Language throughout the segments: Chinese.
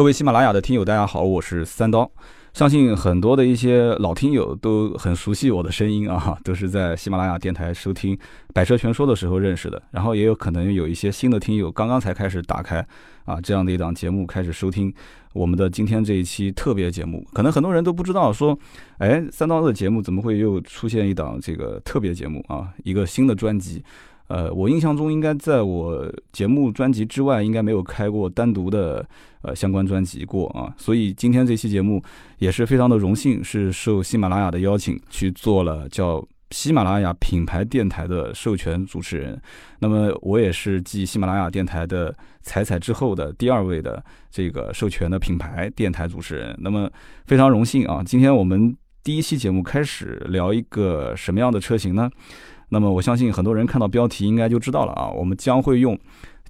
各位喜马拉雅的听友，大家好，我是三刀。相信很多的一些老听友都很熟悉我的声音啊，都是在喜马拉雅电台收听《百车全说》的时候认识的。然后也有可能有一些新的听友刚刚才开始打开啊这样的一档节目开始收听我们的今天这一期特别节目。可能很多人都不知道说，哎，三刀的节目怎么会又出现一档这个特别节目啊？一个新的专辑。呃，我印象中应该在我节目专辑之外，应该没有开过单独的呃相关专辑过啊。所以今天这期节目也是非常的荣幸，是受喜马拉雅的邀请去做了叫喜马拉雅品牌电台的授权主持人。那么我也是继喜马拉雅电台的彩彩之后的第二位的这个授权的品牌电台主持人。那么非常荣幸啊！今天我们第一期节目开始聊一个什么样的车型呢？那么我相信很多人看到标题应该就知道了啊，我们将会用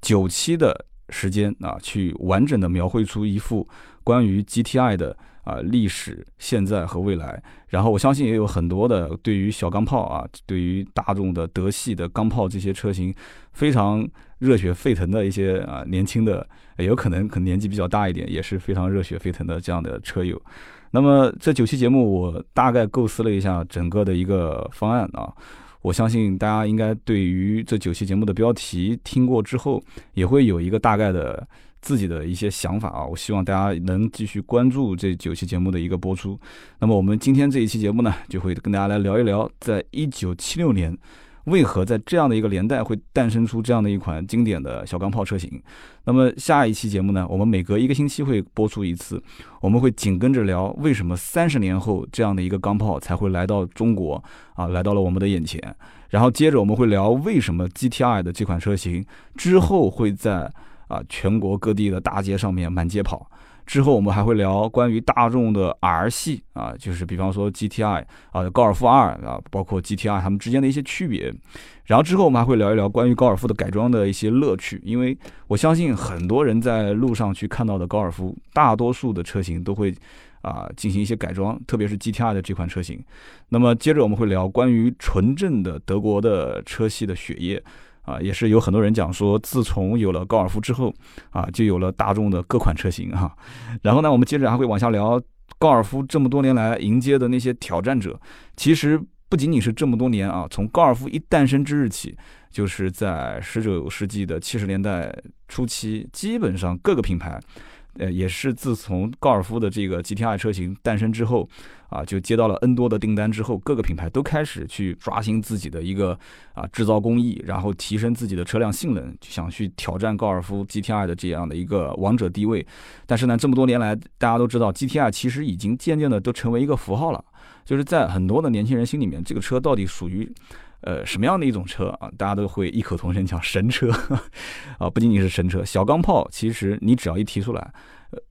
九期的时间啊，去完整的描绘出一幅关于 GTI 的啊历史、现在和未来。然后我相信也有很多的对于小钢炮啊，对于大众的德系的钢炮这些车型非常热血沸腾的一些啊年轻的，也有可能可能年纪比较大一点，也是非常热血沸腾的这样的车友。那么这九期节目我大概构思了一下整个的一个方案啊。我相信大家应该对于这九期节目的标题听过之后，也会有一个大概的自己的一些想法啊。我希望大家能继续关注这九期节目的一个播出。那么我们今天这一期节目呢，就会跟大家来聊一聊，在一九七六年。为何在这样的一个年代会诞生出这样的一款经典的小钢炮车型？那么下一期节目呢？我们每隔一个星期会播出一次，我们会紧跟着聊为什么三十年后这样的一个钢炮才会来到中国啊，来到了我们的眼前。然后接着我们会聊为什么 GTI 的这款车型之后会在啊全国各地的大街上面满街跑。之后我们还会聊关于大众的 R 系啊，就是比方说 GTI 啊、高尔夫 R 啊，包括 GTI 它们之间的一些区别。然后之后我们还会聊一聊关于高尔夫的改装的一些乐趣，因为我相信很多人在路上去看到的高尔夫，大多数的车型都会啊进行一些改装，特别是 GTI 的这款车型。那么接着我们会聊关于纯正的德国的车系的血液。啊，也是有很多人讲说，自从有了高尔夫之后，啊，就有了大众的各款车型哈。然后呢，我们接着还会往下聊高尔夫这么多年来迎接的那些挑战者。其实不仅仅是这么多年啊，从高尔夫一诞生之日起，就是在十九世纪的七十年代初期，基本上各个品牌。呃，也是自从高尔夫的这个 GTI 车型诞生之后，啊，就接到了 N 多的订单之后，各个品牌都开始去刷新自己的一个啊制造工艺，然后提升自己的车辆性能，想去挑战高尔夫 GTI 的这样的一个王者地位。但是呢，这么多年来，大家都知道 GTI 其实已经渐渐的都成为一个符号了，就是在很多的年轻人心里面，这个车到底属于。呃，什么样的一种车啊？大家都会异口同声讲神车，啊，不仅仅是神车，小钢炮，其实你只要一提出来。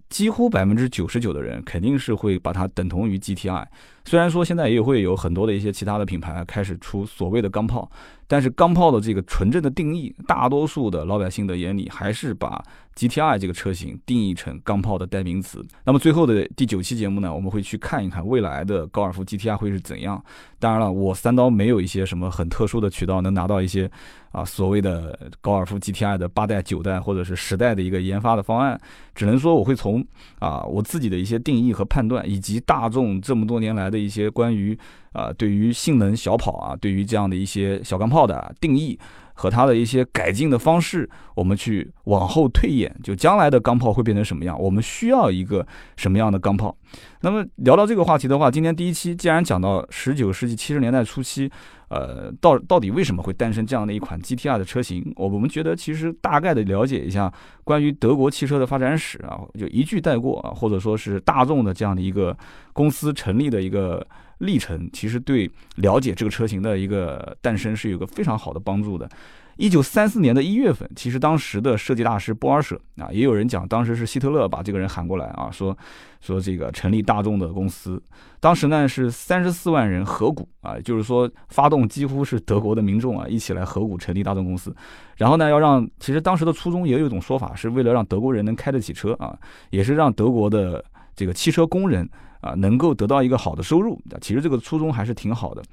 几乎百分之九十九的人肯定是会把它等同于 GTI。虽然说现在也会有很多的一些其他的品牌开始出所谓的钢炮，但是钢炮的这个纯正的定义，大多数的老百姓的眼里还是把 GTI 这个车型定义成钢炮的代名词。那么最后的第九期节目呢，我们会去看一看未来的高尔夫 GTI 会是怎样。当然了，我三刀没有一些什么很特殊的渠道能拿到一些。啊，所谓的高尔夫 GTI 的八代、九代或者是十代的一个研发的方案，只能说我会从啊我自己的一些定义和判断，以及大众这么多年来的一些关于啊对于性能小跑啊，对于这样的一些小钢炮的定义。和它的一些改进的方式，我们去往后推演，就将来的钢炮会变成什么样？我们需要一个什么样的钢炮？那么聊到这个话题的话，今天第一期既然讲到十九世纪七十年代初期，呃，到到底为什么会诞生这样的一款 GTR 的车型？我我们觉得其实大概的了解一下关于德国汽车的发展史啊，就一句带过啊，或者说是大众的这样的一个公司成立的一个。历程其实对了解这个车型的一个诞生是有个非常好的帮助的。一九三四年的一月份，其实当时的设计大师波尔舍啊，也有人讲当时是希特勒把这个人喊过来啊，说说这个成立大众的公司。当时呢是三十四万人合股啊，就是说发动几乎是德国的民众啊一起来合股成立大众公司。然后呢要让，其实当时的初衷也有一种说法，是为了让德国人能开得起车啊，也是让德国的这个汽车工人。啊，能够得到一个好的收入，其实这个初衷还是挺好的。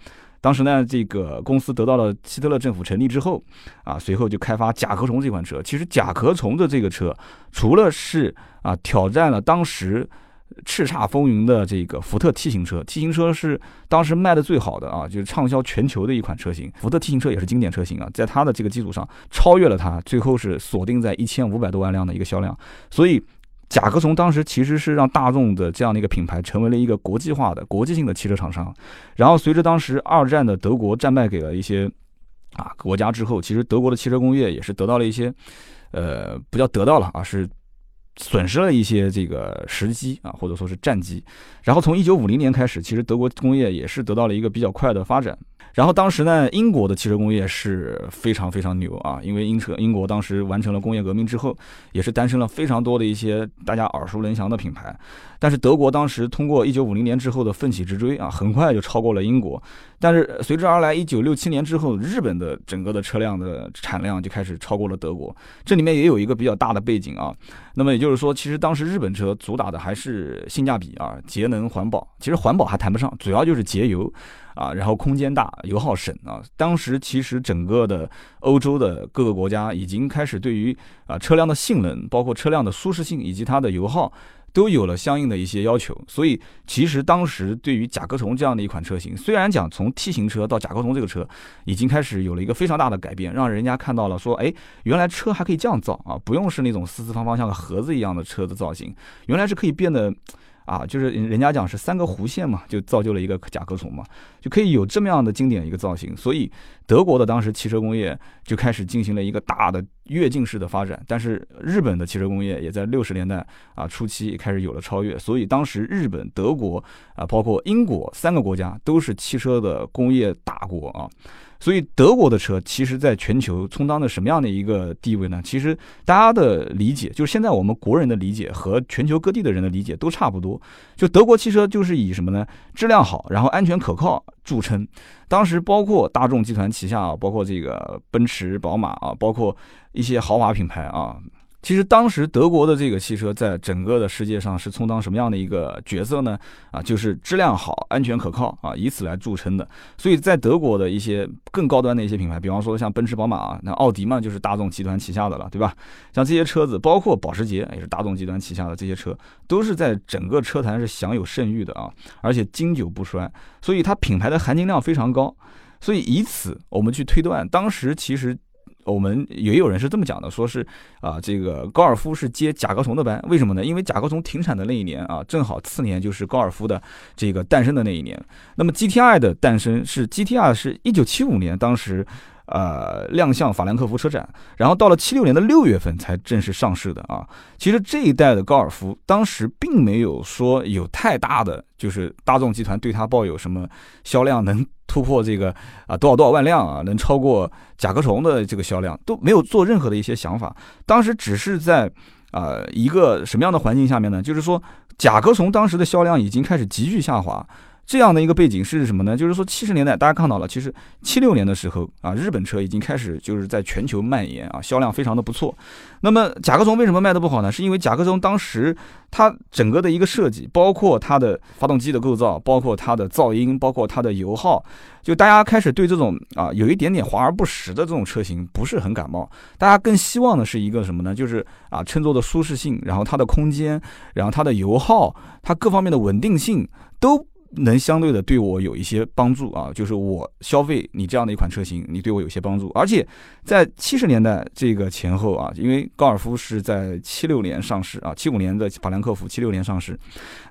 当时呢，这个公司得到了希特勒政府成立之后，啊，随后就开发甲壳虫这款车。其实甲壳虫的这个车，除了是啊挑战了当时。叱咤风云的这个福特 T 型车，T 型车是当时卖的最好的啊，就是畅销全球的一款车型。福特 T 型车也是经典车型啊，在它的这个基础上超越了它，最后是锁定在一千五百多万辆的一个销量。所以，甲壳虫当时其实是让大众的这样的一个品牌成为了一个国际化的、国际性的汽车厂商。然后，随着当时二战的德国战败给了一些啊国家之后，其实德国的汽车工业也是得到了一些，呃，不叫得到了啊，是。损失了一些这个时机啊，或者说是战机。然后从一九五零年开始，其实德国工业也是得到了一个比较快的发展。然后当时呢，英国的汽车工业是非常非常牛啊，因为英车英国当时完成了工业革命之后，也是诞生了非常多的一些大家耳熟能详的品牌。但是德国当时通过一九五零年之后的奋起直追啊，很快就超过了英国。但是随之而来，一九六七年之后，日本的整个的车辆的产量就开始超过了德国。这里面也有一个比较大的背景啊。那么也就是说，其实当时日本车主打的还是性价比啊，节能环保。其实环保还谈不上，主要就是节油啊，然后空间大，油耗省啊。当时其实整个的欧洲的各个国家已经开始对于啊车辆的性能，包括车辆的舒适性以及它的油耗。都有了相应的一些要求，所以其实当时对于甲壳虫这样的一款车型，虽然讲从 T 型车到甲壳虫这个车，已经开始有了一个非常大的改变，让人家看到了说，哎，原来车还可以这样造啊，不用是那种四四方方像个盒子一样的车的造型，原来是可以变得。啊，就是人家讲是三个弧线嘛，就造就了一个甲壳虫嘛，就可以有这么样的经典一个造型。所以德国的当时汽车工业就开始进行了一个大的跃进式的发展。但是日本的汽车工业也在六十年代啊初期开始有了超越。所以当时日本、德国啊，包括英国三个国家都是汽车的工业大国啊。所以德国的车其实在全球充当的什么样的一个地位呢？其实大家的理解，就是现在我们国人的理解和全球各地的人的理解都差不多。就德国汽车就是以什么呢？质量好，然后安全可靠著称。当时包括大众集团旗下啊，包括这个奔驰、宝马啊，包括一些豪华品牌啊。其实当时德国的这个汽车在整个的世界上是充当什么样的一个角色呢？啊，就是质量好、安全可靠啊，以此来著称的。所以在德国的一些更高端的一些品牌，比方说像奔驰、宝马啊，那奥迪嘛就是大众集团旗下的了，对吧？像这些车子，包括保时捷也是大众集团旗下的这些车，都是在整个车坛是享有盛誉的啊，而且经久不衰，所以它品牌的含金量非常高。所以以此我们去推断，当时其实。我们也有人是这么讲的，说是啊，这个高尔夫是接甲壳虫的班，为什么呢？因为甲壳虫停产的那一年啊，正好次年就是高尔夫的这个诞生的那一年。那么 GTI 的诞生是 GTI 是一九七五年，当时。呃，亮相法兰克福车展，然后到了七六年的六月份才正式上市的啊。其实这一代的高尔夫当时并没有说有太大的，就是大众集团对它抱有什么销量能突破这个啊多少多少万辆啊，能超过甲壳虫的这个销量都没有做任何的一些想法。当时只是在啊一个什么样的环境下面呢？就是说甲壳虫当时的销量已经开始急剧下滑。这样的一个背景是什么呢？就是说七十年代大家看到了，其实七六年的时候啊，日本车已经开始就是在全球蔓延啊，销量非常的不错。那么甲壳虫为什么卖的不好呢？是因为甲壳虫当时它整个的一个设计，包括它的发动机的构造，包括它的噪音，包括它的油耗，就大家开始对这种啊有一点点华而不实的这种车型不是很感冒。大家更希望的是一个什么呢？就是啊乘坐的舒适性，然后它的空间，然后它的油耗，它各方面的稳定性都。能相对的对我有一些帮助啊，就是我消费你这样的一款车型，你对我有些帮助。而且在七十年代这个前后啊，因为高尔夫是在七六年上市啊，七五年的法兰克福，七六年上市。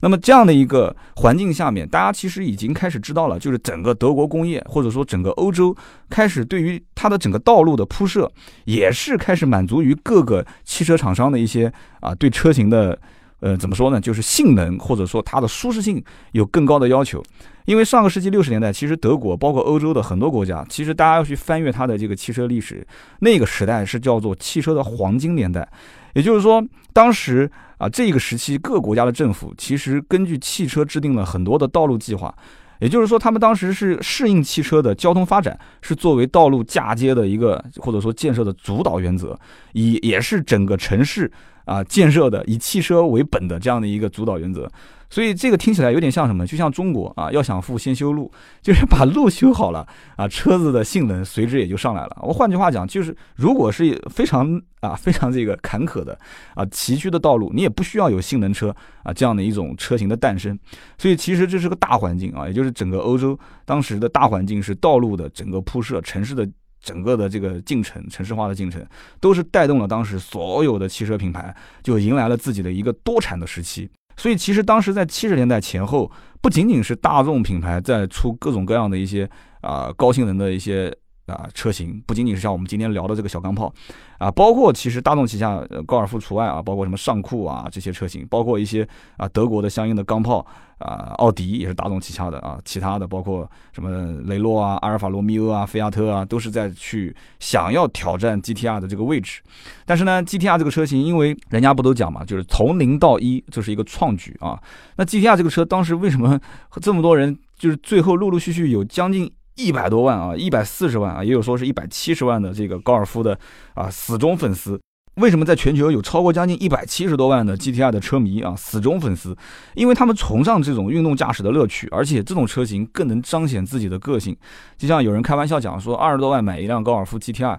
那么这样的一个环境下面，大家其实已经开始知道了，就是整个德国工业或者说整个欧洲开始对于它的整个道路的铺设，也是开始满足于各个汽车厂商的一些啊对车型的。呃，怎么说呢？就是性能或者说它的舒适性有更高的要求。因为上个世纪六十年代，其实德国包括欧洲的很多国家，其实大家要去翻阅它的这个汽车历史，那个时代是叫做汽车的黄金年代。也就是说，当时啊，这个时期各国家的政府其实根据汽车制定了很多的道路计划。也就是说，他们当时是适应汽车的交通发展，是作为道路嫁接的一个或者说建设的主导原则，以也是整个城市。啊建设的，以汽车为本的这样的一个主导原则。所以这个听起来有点像什么？就像中国啊，要想富先修路，就是把路修好了啊，车子的性能随之也就上来了。我换句话讲，就是如果是非常啊非常这个坎坷的啊崎岖的道路，你也不需要有性能车啊这样的一种车型的诞生。所以其实这是个大环境啊，也就是整个欧洲当时的大环境是道路的整个铺设，城市的整个的这个进程，城市化的进程，都是带动了当时所有的汽车品牌就迎来了自己的一个多产的时期。所以，其实当时在七十年代前后，不仅仅是大众品牌在出各种各样的一些啊高性能的一些。啊，车型不仅仅是像我们今天聊的这个小钢炮，啊，包括其实大众旗下高尔夫除外啊，包括什么尚酷啊这些车型，包括一些啊德国的相应的钢炮啊，奥迪也是大众旗下的啊，其他的包括什么雷诺啊、阿尔法罗密欧啊、菲亚特啊，都是在去想要挑战 GTR 的这个位置。但是呢，GTR 这个车型，因为人家不都讲嘛，就是从零到一就是一个创举啊。那 GTR 这个车当时为什么 这么多人就是最后陆陆续续有将近。一百多万啊，一百四十万啊，也有说是一百七十万的这个高尔夫的啊死忠粉丝。为什么在全球有超过将近一百七十多万的 GTR 的车迷啊死忠粉丝？因为他们崇尚这种运动驾驶的乐趣，而且这种车型更能彰显自己的个性。就像有人开玩笑讲说，二十多万买一辆高尔夫 GTR，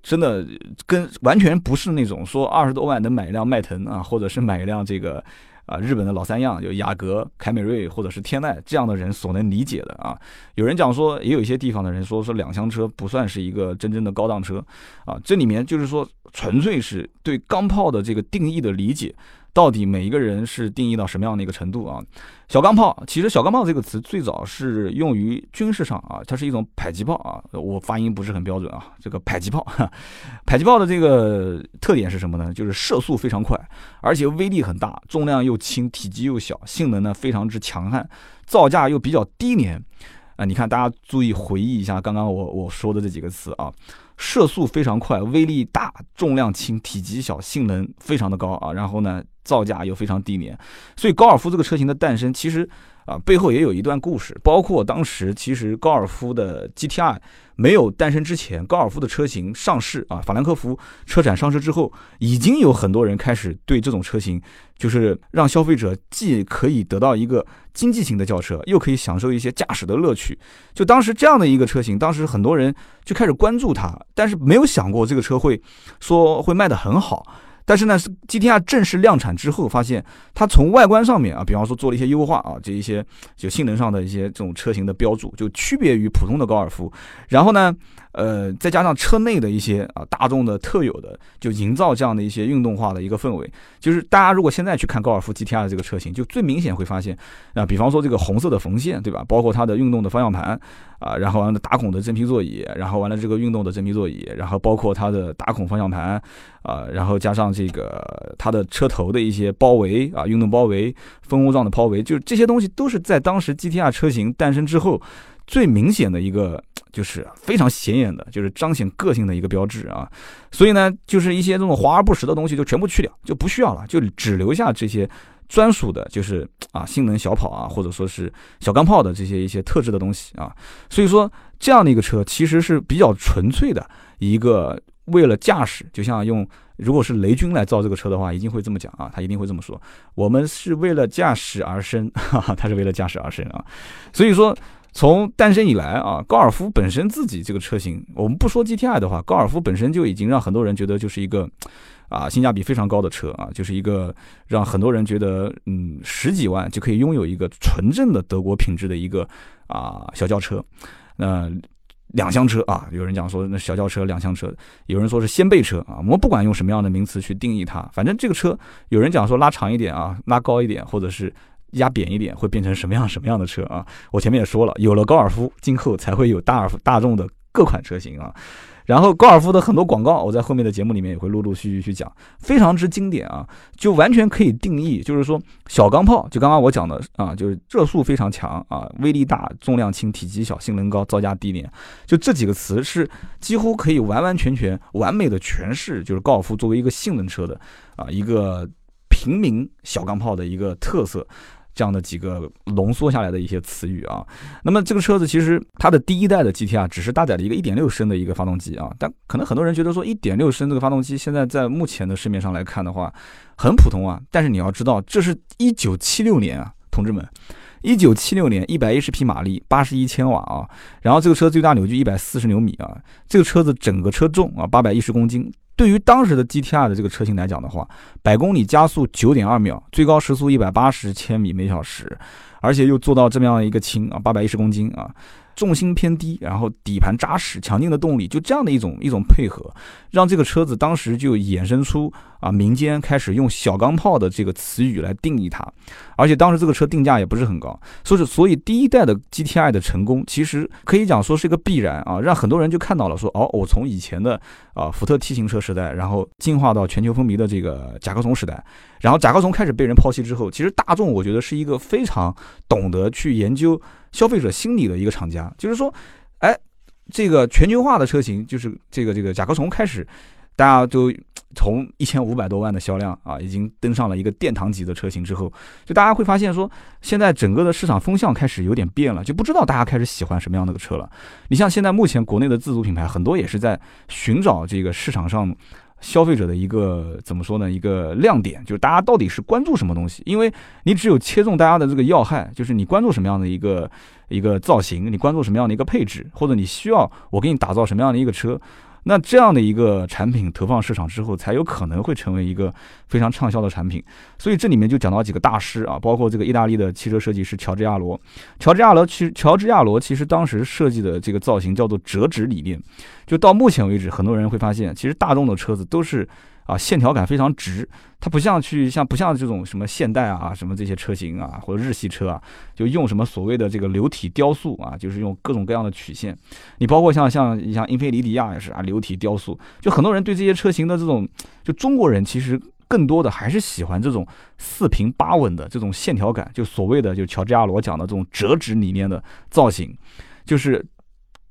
真的跟完全不是那种说二十多万能买一辆迈腾啊，或者是买一辆这个。啊，日本的老三样，有雅阁、凯美瑞或者是天籁这样的人所能理解的啊。有人讲说，也有一些地方的人说，说两厢车不算是一个真正的高档车啊。这里面就是说，纯粹是对钢炮的这个定义的理解。到底每一个人是定义到什么样的一个程度啊？小钢炮，其实小钢炮这个词最早是用于军事上啊，它是一种迫击炮啊。我发音不是很标准啊，这个迫击炮，迫击炮的这个特点是什么呢？就是射速非常快，而且威力很大，重量又轻，体积又小，性能呢非常之强悍，造价又比较低廉啊。你看，大家注意回忆一下刚刚我我说的这几个词啊。射速非常快，威力大，重量轻，体积小，性能非常的高啊。然后呢，造价又非常低廉，所以高尔夫这个车型的诞生，其实。啊，背后也有一段故事，包括当时其实高尔夫的 GTI 没有诞生之前，高尔夫的车型上市啊，法兰克福车展上市之后，已经有很多人开始对这种车型，就是让消费者既可以得到一个经济型的轿车，又可以享受一些驾驶的乐趣。就当时这样的一个车型，当时很多人就开始关注它，但是没有想过这个车会说会卖得很好。但是呢，GTR 正式量产之后，发现它从外观上面啊，比方说做了一些优化啊，这一些就性能上的一些这种车型的标注，就区别于普通的高尔夫。然后呢，呃，再加上车内的一些啊大众的特有的，就营造这样的一些运动化的一个氛围。就是大家如果现在去看高尔夫 GTR 这个车型，就最明显会发现啊，比方说这个红色的缝线，对吧？包括它的运动的方向盘啊，然后完了打孔的真皮座椅，然后完了这个运动的真皮座椅，然后包括它的打孔方向盘。啊，然后加上这个它的车头的一些包围啊，运动包围、蜂窝状的包围，就是这些东西都是在当时 GTR 车型诞生之后最明显的一个，就是非常显眼的，就是彰显个性的一个标志啊。所以呢，就是一些这种华而不实的东西就全部去掉，就不需要了，就只留下这些专属的，就是啊性能小跑啊，或者说是小钢炮的这些一些特质的东西啊。所以说，这样的一个车其实是比较纯粹的一个。为了驾驶，就像用如果是雷军来造这个车的话，一定会这么讲啊，他一定会这么说。我们是为了驾驶而生，哈哈，他是为了驾驶而生啊。所以说，从诞生以来啊，高尔夫本身自己这个车型，我们不说 GTI 的话，高尔夫本身就已经让很多人觉得就是一个啊性价比非常高的车啊，就是一个让很多人觉得嗯十几万就可以拥有一个纯正的德国品质的一个啊小轿车，那。两厢车啊，有人讲说那小轿车两厢车，有人说是掀背车啊。我们不管用什么样的名词去定义它，反正这个车有人讲说拉长一点啊，拉高一点，或者是压扁一点，会变成什么样什么样的车啊？我前面也说了，有了高尔夫，今后才会有大尔夫大众的各款车型啊。然后高尔夫的很多广告，我在后面的节目里面也会陆陆续续去讲，非常之经典啊，就完全可以定义，就是说小钢炮，就刚刚我讲的啊，就是热速非常强啊，威力大，重量轻，体积小，性能高，造价低廉，就这几个词是几乎可以完完全全完美的诠释，就是高尔夫作为一个性能车的啊一个平民小钢炮的一个特色。这样的几个浓缩下来的一些词语啊。那么这个车子其实它的第一代的 GTR 只是搭载了一个1.6升的一个发动机啊，但可能很多人觉得说1.6升这个发动机现在在目前的市面上来看的话很普通啊，但是你要知道这是一九七六年啊，同志们。一九七六年，一百一十匹马力，八十一千瓦啊，然后这个车最大扭矩一百四十牛米啊，这个车子整个车重啊八百一十公斤，对于当时的 GTR 的这个车型来讲的话，百公里加速九点二秒，最高时速一百八十千米每小时，而且又做到这么样一个轻啊八百一十公斤啊。重心偏低，然后底盘扎实，强劲的动力，就这样的一种一种配合，让这个车子当时就衍生出啊，民间开始用小钢炮的这个词语来定义它，而且当时这个车定价也不是很高，所以所以第一代的 GTI 的成功，其实可以讲说是一个必然啊，让很多人就看到了说，哦，我从以前的啊福特 T 型车时代，然后进化到全球风靡的这个甲壳虫时代，然后甲壳虫开始被人抛弃之后，其实大众我觉得是一个非常懂得去研究。消费者心理的一个厂家，就是说，哎，这个全球化的车型，就是这个这个甲壳虫开始，大家都从一千五百多万的销量啊，已经登上了一个殿堂级的车型之后，就大家会发现说，现在整个的市场风向开始有点变了，就不知道大家开始喜欢什么样的车了。你像现在目前国内的自主品牌，很多也是在寻找这个市场上。消费者的一个怎么说呢？一个亮点就是大家到底是关注什么东西？因为你只有切中大家的这个要害，就是你关注什么样的一个一个造型，你关注什么样的一个配置，或者你需要我给你打造什么样的一个车。那这样的一个产品投放市场之后，才有可能会成为一个非常畅销的产品。所以这里面就讲到几个大师啊，包括这个意大利的汽车设计师乔治亚罗。乔治亚罗其实，乔治亚罗其实当时设计的这个造型叫做折纸理念。就到目前为止，很多人会发现，其实大众的车子都是。啊，线条感非常直，它不像去像不像这种什么现代啊，什么这些车型啊，或者日系车啊，就用什么所谓的这个流体雕塑啊，就是用各种各样的曲线。你包括像像像英菲尼迪亚也是啊，流体雕塑。就很多人对这些车型的这种，就中国人其实更多的还是喜欢这种四平八稳的这种线条感，就所谓的就乔治亚罗讲的这种折纸里面的造型，就是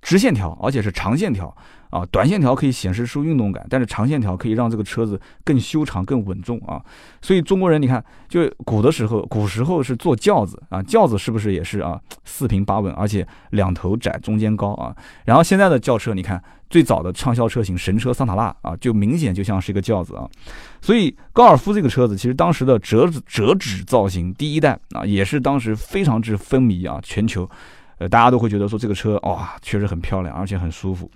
直线条，而且是长线条。啊，短线条可以显示出运动感，但是长线条可以让这个车子更修长、更稳重啊。所以中国人，你看，就古的时候，古时候是坐轿子啊，轿子是不是也是啊，四平八稳，而且两头窄，中间高啊。然后现在的轿车，你看最早的畅销车型神车桑塔纳啊，就明显就像是一个轿子啊。所以高尔夫这个车子，其实当时的折折纸造型第一代啊，也是当时非常之风靡啊，全球。呃，大家都会觉得说这个车哇，确实很漂亮，而且很舒服。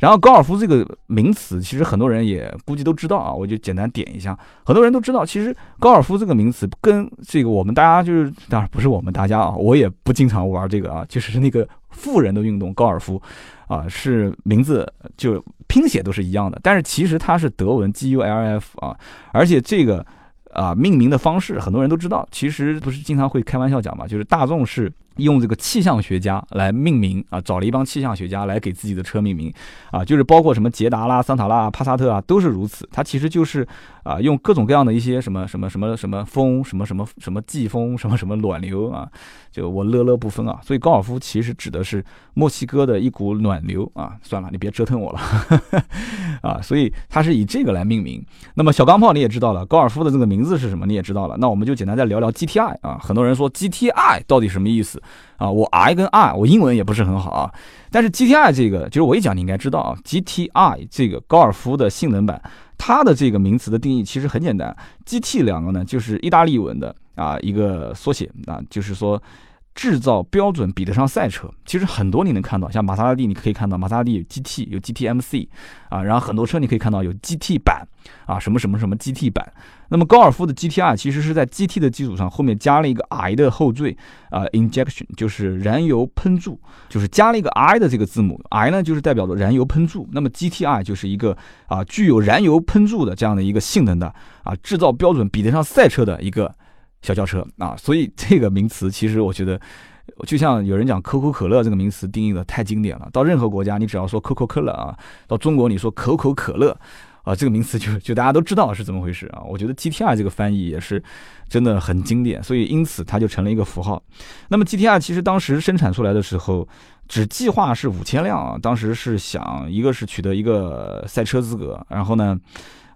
然后高尔夫这个名词，其实很多人也估计都知道啊，我就简单点一下，很多人都知道，其实高尔夫这个名词跟这个我们大家就是，当然不是我们大家啊，我也不经常玩这个啊，就是那个富人的运动高尔夫，啊，是名字就拼写都是一样的，但是其实它是德文 G U L F 啊，而且这个。啊，命名的方式很多人都知道，其实不是经常会开玩笑讲嘛，就是大众是用这个气象学家来命名啊，找了一帮气象学家来给自己的车命名啊，就是包括什么捷达啦、桑塔纳、帕萨特啊，都是如此。它其实就是啊，用各种各样的一些什么什么什么什么风、什么什么什么季风、什么什么暖流啊，就我乐乐不分啊。所以高尔夫其实指的是墨西哥的一股暖流啊。算了，你别折腾我了 啊。所以它是以这个来命名。那么小钢炮你也知道了，高尔夫的这个。名字是什么你也知道了，那我们就简单再聊聊 GTI 啊。很多人说 GTI 到底什么意思啊？我 I 跟 R，我英文也不是很好啊。但是 GTI 这个，就是我一讲你应该知道啊。GTI 这个高尔夫的性能版，它的这个名词的定义其实很简单，GT 两个呢就是意大利文的啊一个缩写啊，就是说。制造标准比得上赛车，其实很多你能看到，像玛莎拉蒂，你可以看到玛莎拉蒂有 GT 有 GTMC 啊，然后很多车你可以看到有 GT 版啊，什么什么什么 GT 版。那么高尔夫的 GTI 其实是在 GT 的基础上后面加了一个 I 的后缀啊，injection 就是燃油喷注，就是加了一个 I 的这个字母，I 呢就是代表着燃油喷注，那么 GTI 就是一个啊具有燃油喷注的这样的一个性能的啊制造标准比得上赛车的一个。小轿车啊，所以这个名词其实我觉得，就像有人讲可口可乐这个名词定义的太经典了。到任何国家，你只要说可口可乐啊，到中国你说可口可乐啊，这个名词就就大家都知道是怎么回事啊。我觉得 GTR 这个翻译也是真的很经典，所以因此它就成了一个符号。那么 GTR 其实当时生产出来的时候，只计划是五千辆啊，当时是想一个是取得一个赛车资格，然后呢。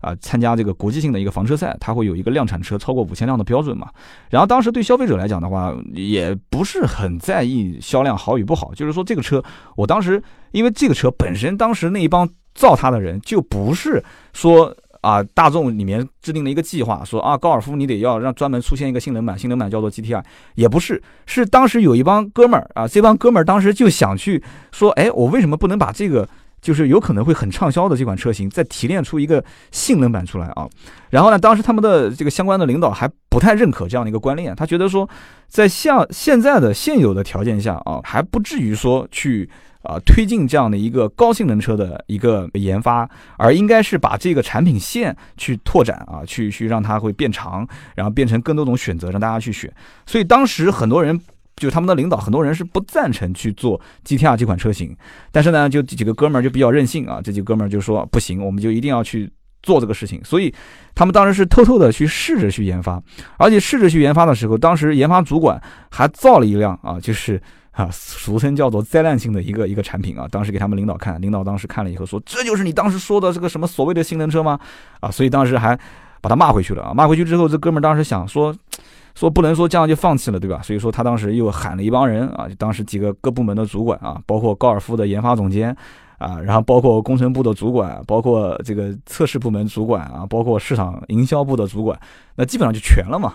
啊参加这个国际性的一个房车赛，它会有一个量产车超过五千辆的标准嘛。然后当时对消费者来讲的话，也不是很在意销量好与不好，就是说这个车，我当时因为这个车本身当时那一帮造它的人就不是说。啊，大众里面制定了一个计划，说啊，高尔夫你得要让专门出现一个性能版，性能版叫做 GTI，也不是，是当时有一帮哥们儿啊，这帮哥们儿当时就想去说，哎，我为什么不能把这个就是有可能会很畅销的这款车型再提炼出一个性能版出来啊？然后呢，当时他们的这个相关的领导还不太认可这样的一个观念，他觉得说，在像现在的现有的条件下啊，还不至于说去。啊，推进这样的一个高性能车的一个研发，而应该是把这个产品线去拓展啊，去去让它会变长，然后变成更多种选择，让大家去选。所以当时很多人，就他们的领导，很多人是不赞成去做 GTR 这款车型。但是呢，就几个哥们儿就比较任性啊，这几个哥们儿就说不行，我们就一定要去做这个事情。所以他们当时是偷偷的去试着去研发，而且试着去研发的时候，当时研发主管还造了一辆啊，就是。啊，俗称叫做灾难性的一个一个产品啊，当时给他们领导看，领导当时看了以后说，这就是你当时说的这个什么所谓的性能车吗？啊，所以当时还把他骂回去了啊，骂回去之后，这哥们儿当时想说，说不能说这样就放弃了，对吧？所以说他当时又喊了一帮人啊，当时几个各部门的主管啊，包括高尔夫的研发总监。啊，然后包括工程部的主管，包括这个测试部门主管啊，包括市场营销部的主管，那基本上就全了嘛，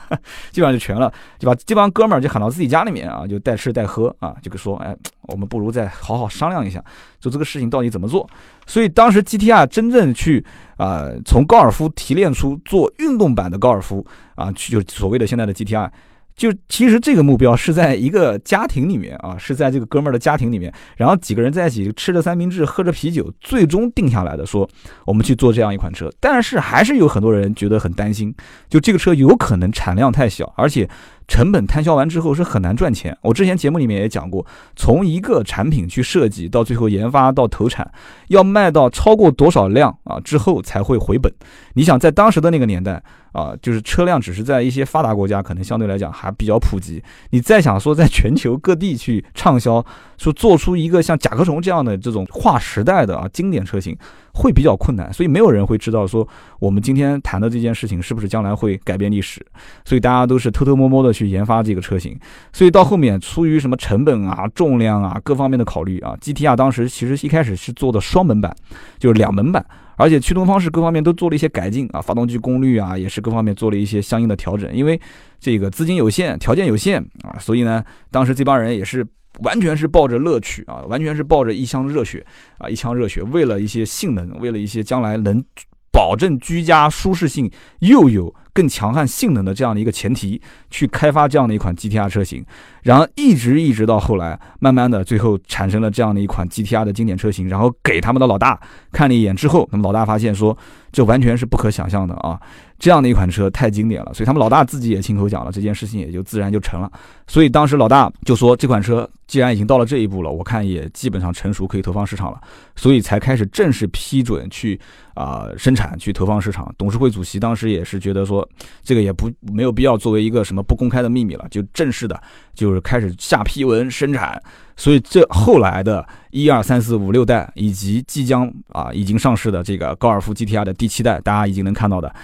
基本上就全了，就把这帮哥们儿就喊到自己家里面啊，就带吃带喝啊，就说，哎，我们不如再好好商量一下，就这个事情到底怎么做。所以当时 GTR 真正去啊，从高尔夫提炼出做运动版的高尔夫啊，去就所谓的现在的 GTR。就其实这个目标是在一个家庭里面啊，是在这个哥们儿的家庭里面，然后几个人在一起吃着三明治，喝着啤酒，最终定下来的说我们去做这样一款车。但是还是有很多人觉得很担心，就这个车有可能产量太小，而且。成本摊销完之后是很难赚钱。我之前节目里面也讲过，从一个产品去设计到最后研发到投产，要卖到超过多少辆啊之后才会回本。你想在当时的那个年代啊，就是车辆只是在一些发达国家可能相对来讲还比较普及。你再想说在全球各地去畅销，说做出一个像甲壳虫这样的这种划时代的啊经典车型。会比较困难，所以没有人会知道说我们今天谈的这件事情是不是将来会改变历史，所以大家都是偷偷摸摸的去研发这个车型，所以到后面出于什么成本啊、重量啊各方面的考虑啊，GTR 当时其实一开始是做的双门版，就是两门版，而且驱动方式各方面都做了一些改进啊，发动机功率啊也是各方面做了一些相应的调整，因为这个资金有限，条件有限啊，所以呢，当时这帮人也是。完全是抱着乐趣啊，完全是抱着一腔热血啊，一腔热血，为了一些性能，为了一些将来能保证居家舒适性又有更强悍性能的这样的一个前提，去开发这样的一款 GTR 车型，然后一直一直到后来，慢慢的最后产生了这样的一款 GTR 的经典车型，然后给他们的老大看了一眼之后，那么老大发现说，这完全是不可想象的啊。这样的一款车太经典了，所以他们老大自己也亲口讲了，这件事情也就自然就成了。所以当时老大就说，这款车既然已经到了这一步了，我看也基本上成熟，可以投放市场了，所以才开始正式批准去啊生产去投放市场。董事会主席当时也是觉得说，这个也不没有必要作为一个什么不公开的秘密了，就正式的就是开始下批文生产。所以这后来的一二三四五六代，以及即将啊已经上市的这个高尔夫 GTI 的第七代，大家已经能看到的。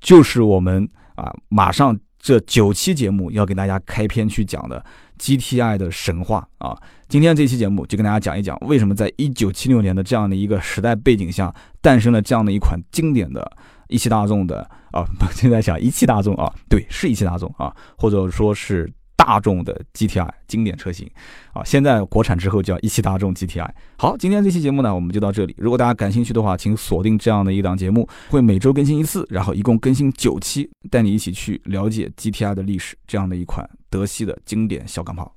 就是我们啊，马上这九期节目要给大家开篇去讲的 GTI 的神话啊。今天这期节目就跟大家讲一讲，为什么在一九七六年的这样的一个时代背景下，诞生了这样的一款经典的一汽大众的啊，现在想一汽大众啊，对，是一汽大众啊，或者说是。大众的 GTI 经典车型啊，现在国产之后叫一汽大众 GTI。好，今天这期节目呢，我们就到这里。如果大家感兴趣的话，请锁定这样的一档节目，会每周更新一次，然后一共更新九期，带你一起去了解 GTI 的历史，这样的一款德系的经典小钢炮。